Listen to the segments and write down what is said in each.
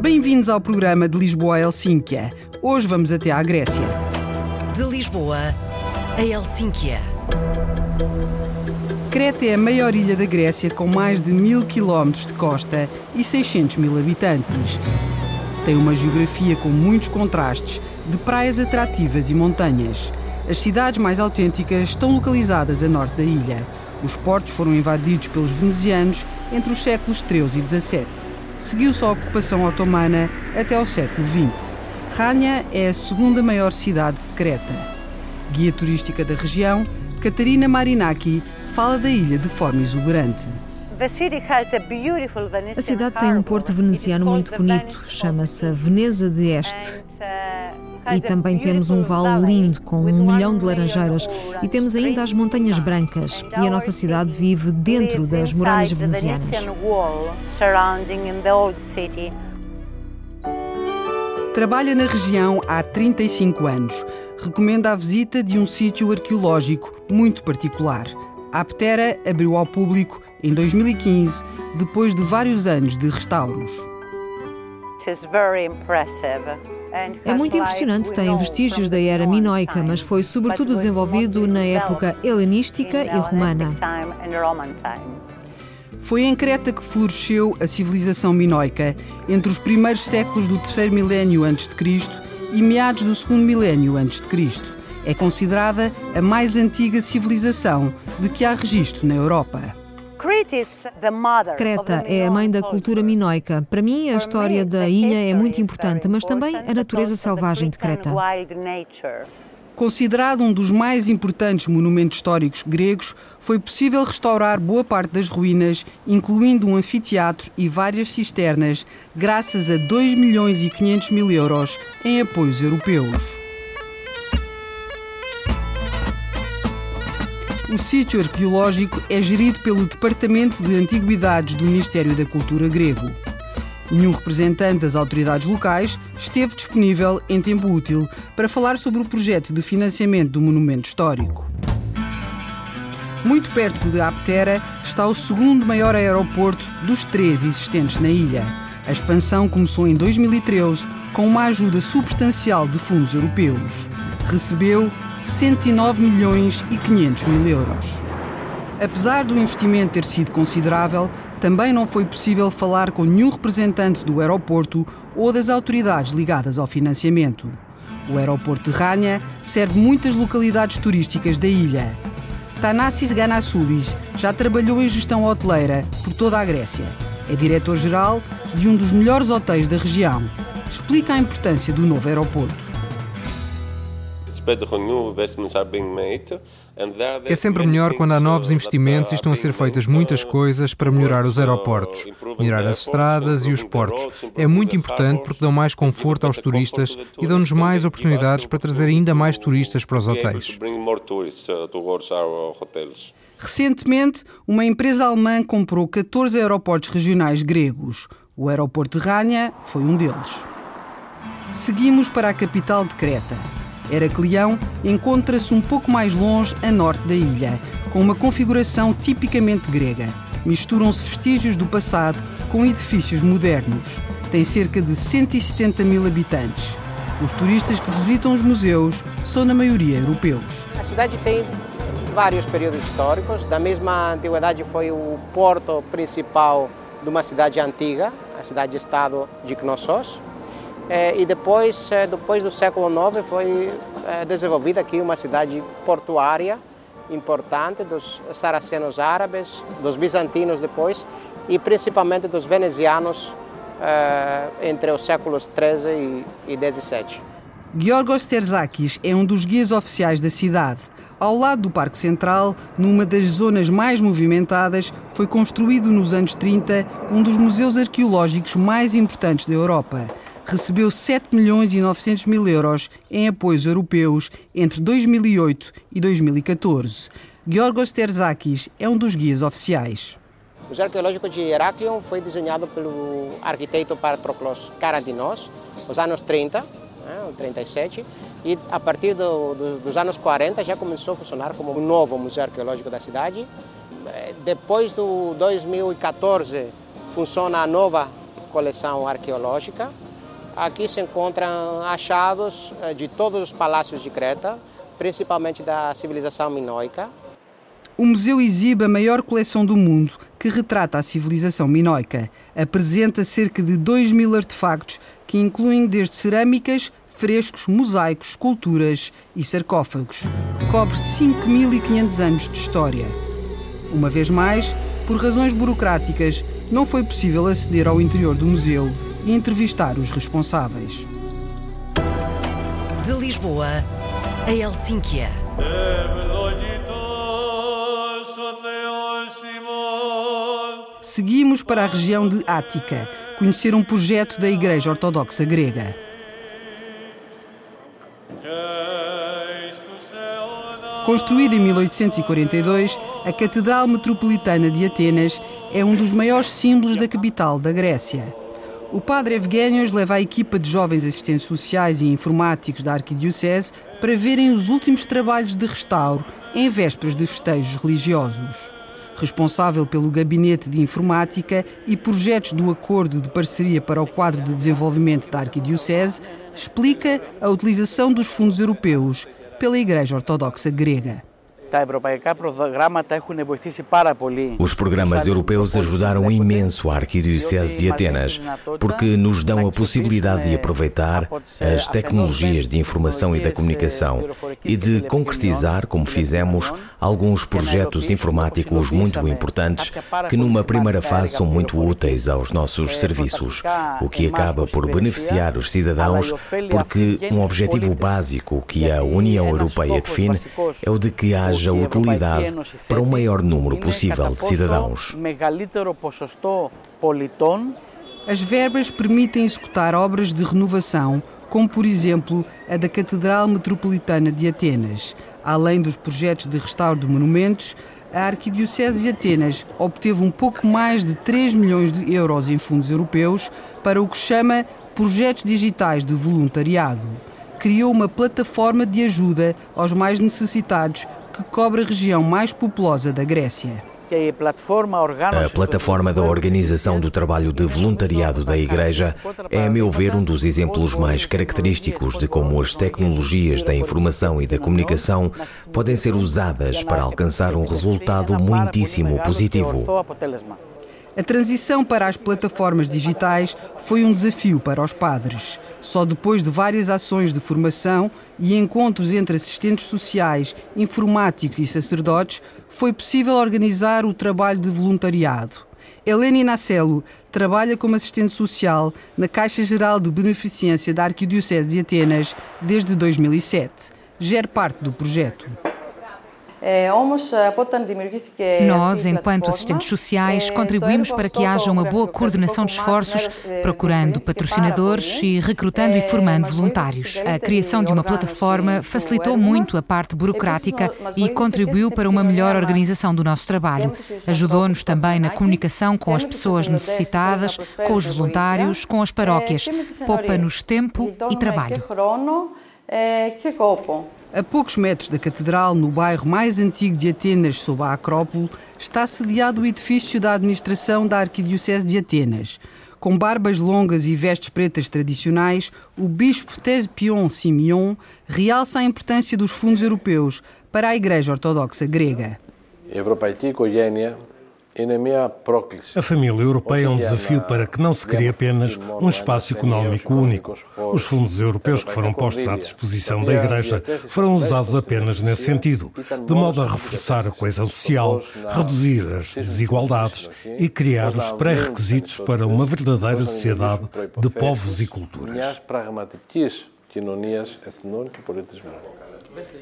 Bem-vindos ao programa de Lisboa a Helsínquia. Hoje vamos até à Grécia. De Lisboa a Helsínquia. Creta é a maior ilha da Grécia com mais de mil quilómetros de costa e 600 mil habitantes. Tem uma geografia com muitos contrastes, de praias atrativas e montanhas. As cidades mais autênticas estão localizadas a norte da ilha. Os portos foram invadidos pelos venezianos entre os séculos XIII e XVII. Seguiu-se a ocupação otomana até ao século XX. Rania é a segunda maior cidade de Creta. Guia turística da região, Catarina Marinaki fala da ilha de forma exuberante. A cidade tem um porto veneziano muito bonito, chama-se Veneza de Este. E também temos um vale lindo com um milhão de laranjeiras e temos ainda as Montanhas Brancas e a nossa cidade vive dentro das muralhas venezianas. Trabalha na região há 35 anos. Recomenda a visita de um sítio arqueológico muito particular. A Aptera abriu ao público em 2015, depois de vários anos de restauros. É muito impressionante, tem vestígios da era minoica, mas foi sobretudo desenvolvido na época helenística e romana. Foi em Creta que floresceu a civilização minoica, entre os primeiros séculos do terceiro milénio antes de Cristo e meados do segundo milénio antes de Cristo. É considerada a mais antiga civilização de que há registro na Europa. Creta é a mãe da cultura minoica. Para mim, a história da ilha é muito importante, mas também a natureza selvagem de Creta. Considerado um dos mais importantes monumentos históricos gregos, foi possível restaurar boa parte das ruínas, incluindo um anfiteatro e várias cisternas, graças a 2 milhões e 500 mil euros em apoios europeus. O sítio arqueológico é gerido pelo Departamento de Antiguidades do Ministério da Cultura grego. Nenhum representante das autoridades locais esteve disponível em tempo útil para falar sobre o projeto de financiamento do monumento histórico. Muito perto de Aptera está o segundo maior aeroporto dos três existentes na ilha. A expansão começou em 2013 com uma ajuda substancial de fundos europeus. Recebeu 109 milhões e 500 mil euros. Apesar do investimento ter sido considerável, também não foi possível falar com nenhum representante do aeroporto ou das autoridades ligadas ao financiamento. O aeroporto de Rania serve muitas localidades turísticas da ilha. Tanassis Ganassoulis já trabalhou em gestão hoteleira por toda a Grécia. É diretor-geral de um dos melhores hotéis da região. Explica a importância do novo aeroporto. É sempre melhor quando há novos investimentos e estão a ser feitas muitas coisas para melhorar os aeroportos, melhorar as estradas e os portos. É muito importante porque dão mais conforto aos turistas e dão-nos mais oportunidades para trazer ainda mais turistas para os hotéis. Recentemente, uma empresa alemã comprou 14 aeroportos regionais gregos. O aeroporto de Rania foi um deles. Seguimos para a capital de Creta. Heracleão encontra-se um pouco mais longe a norte da ilha, com uma configuração tipicamente grega. Misturam-se vestígios do passado com edifícios modernos. Tem cerca de 170 mil habitantes. Os turistas que visitam os museus são, na maioria, europeus. A cidade tem vários períodos históricos. Da mesma antiguidade foi o porto principal de uma cidade antiga, a cidade-estado de Knossos. É, e depois, é, depois do século IX, foi é, desenvolvida aqui uma cidade portuária importante dos saracenos árabes, dos bizantinos depois e principalmente dos venezianos entre os séculos XIII e XVII. Georgos Terzakis é um dos guias oficiais da cidade. Ao lado do Parque Central, numa das zonas mais movimentadas, foi construído nos anos 30 um dos museus arqueológicos mais importantes da Europa recebeu 7 milhões e 900 mil euros em apoios europeus entre 2008 e 2014. Georgos Terzakis é um dos guias oficiais. O Museu Arqueológico de Heraklion foi desenhado pelo arquiteto Patroklos Karandinos nos anos 30. né, 37, e a partir do, do, dos anos 40 já começou a funcionar como um novo museu arqueológico da cidade. Eh, depois do 2014 funciona a nova coleção arqueológica. Aqui se encontram achados eh, de todos os palácios de Creta, principalmente da civilização minoica. O museu exibe a maior coleção do mundo que retrata a civilização minoica. Apresenta cerca de 2 mil artefactos que incluem desde cerâmicas, frescos, mosaicos, esculturas e sarcófagos. Cobre 5.500 anos de história. Uma vez mais, por razões burocráticas, não foi possível aceder ao interior do museu e entrevistar os responsáveis. De Lisboa a Helsínquia. Seguimos para a região de Ática, conhecer um projeto da Igreja Ortodoxa Grega. Construída em 1842, a Catedral Metropolitana de Atenas é um dos maiores símbolos da capital da Grécia. O padre Evgenios leva a equipa de jovens assistentes sociais e informáticos da Arquidiocese para verem os últimos trabalhos de restauro em vésperas de festejos religiosos. Responsável pelo Gabinete de Informática e projetos do Acordo de Parceria para o Quadro de Desenvolvimento da Arquidiocese, explica a utilização dos fundos europeus pela Igreja Ortodoxa Grega. Os programas europeus ajudaram imenso a Arquidiocese de Atenas, porque nos dão a possibilidade de aproveitar as tecnologias de informação e da comunicação e de concretizar, como fizemos, alguns projetos informáticos muito importantes que, numa primeira fase, são muito úteis aos nossos serviços, o que acaba por beneficiar os cidadãos, porque um objetivo básico que a União Europeia define é o de que haja haja utilidade para o maior número possível de cidadãos. As verbas permitem executar obras de renovação, como por exemplo a da Catedral Metropolitana de Atenas. Além dos projetos de restauro de monumentos, a Arquidiocese de Atenas obteve um pouco mais de 3 milhões de euros em fundos europeus para o que chama Projetos Digitais de Voluntariado. Criou uma plataforma de ajuda aos mais necessitados que cobre a região mais populosa da Grécia. A plataforma da Organização do Trabalho de Voluntariado da Igreja é, a meu ver, um dos exemplos mais característicos de como as tecnologias da informação e da comunicação podem ser usadas para alcançar um resultado muitíssimo positivo. A transição para as plataformas digitais foi um desafio para os padres. Só depois de várias ações de formação e encontros entre assistentes sociais, informáticos e sacerdotes, foi possível organizar o trabalho de voluntariado. Helena Inacelo trabalha como assistente social na Caixa Geral de Beneficência da Arquidiocese de Atenas desde 2007. Gera parte do projeto. Nós, enquanto assistentes sociais, contribuímos para que haja uma boa coordenação de esforços, procurando patrocinadores e recrutando e formando voluntários. A criação de uma plataforma facilitou muito a parte burocrática e contribuiu para uma melhor organização do nosso trabalho. Ajudou-nos também na comunicação com as pessoas necessitadas, com os voluntários, com as paróquias. Poupa-nos tempo e trabalho. A poucos metros da catedral, no bairro mais antigo de Atenas, sob a Acrópole, está sediado o edifício da administração da Arquidiocese de Atenas. Com barbas longas e vestes pretas tradicionais, o bispo Tespion Simeon realça a importância dos fundos europeus para a Igreja Ortodoxa Grega. A família europeia é um desafio para que não se crie apenas um espaço económico único. Os fundos europeus que foram postos à disposição da Igreja foram usados apenas nesse sentido, de modo a reforçar a coesão social, reduzir as desigualdades e criar os pré-requisitos para uma verdadeira sociedade de povos e culturas.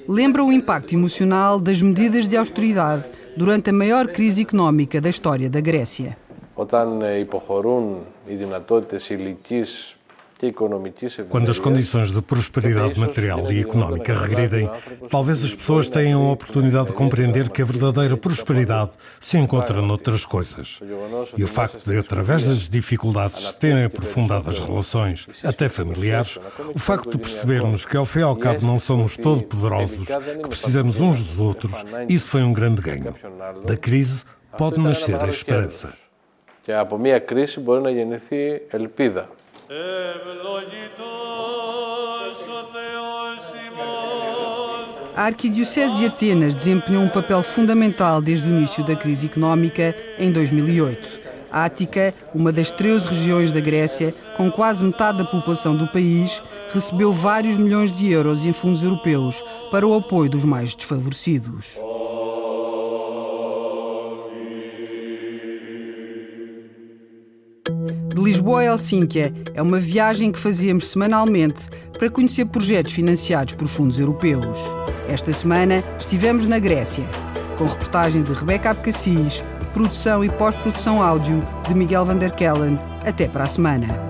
Lembra o impacto emocional das medidas de austeridade durante a maior crise económica da história da Grécia. Quando as condições de prosperidade material e económica regridem, talvez as pessoas tenham a oportunidade de compreender que a verdadeira prosperidade se encontra noutras coisas. E o facto de, através das dificuldades, terem aprofundado as relações, até familiares, o facto de percebermos que, ao fim e ao cabo, não somos todo-poderosos, que precisamos uns dos outros, isso foi um grande ganho. Da crise pode nascer a esperança. Και από μια κρίση μπορεί να γεννηθεί ελπίδα. A Arquidiocese de Atenas desempenhou um papel fundamental desde o início da crise económica em 2008. A Ática, uma das 13 regiões da Grécia, com quase metade da população do país, recebeu vários milhões de euros em fundos europeus para o apoio dos mais desfavorecidos. Lisboa a Helsínquia é uma viagem que fazíamos semanalmente para conhecer projetos financiados por fundos europeus. Esta semana estivemos na Grécia, com reportagem de Rebeca Abcacis, produção e pós-produção áudio de Miguel van der Kellen. Até para a semana.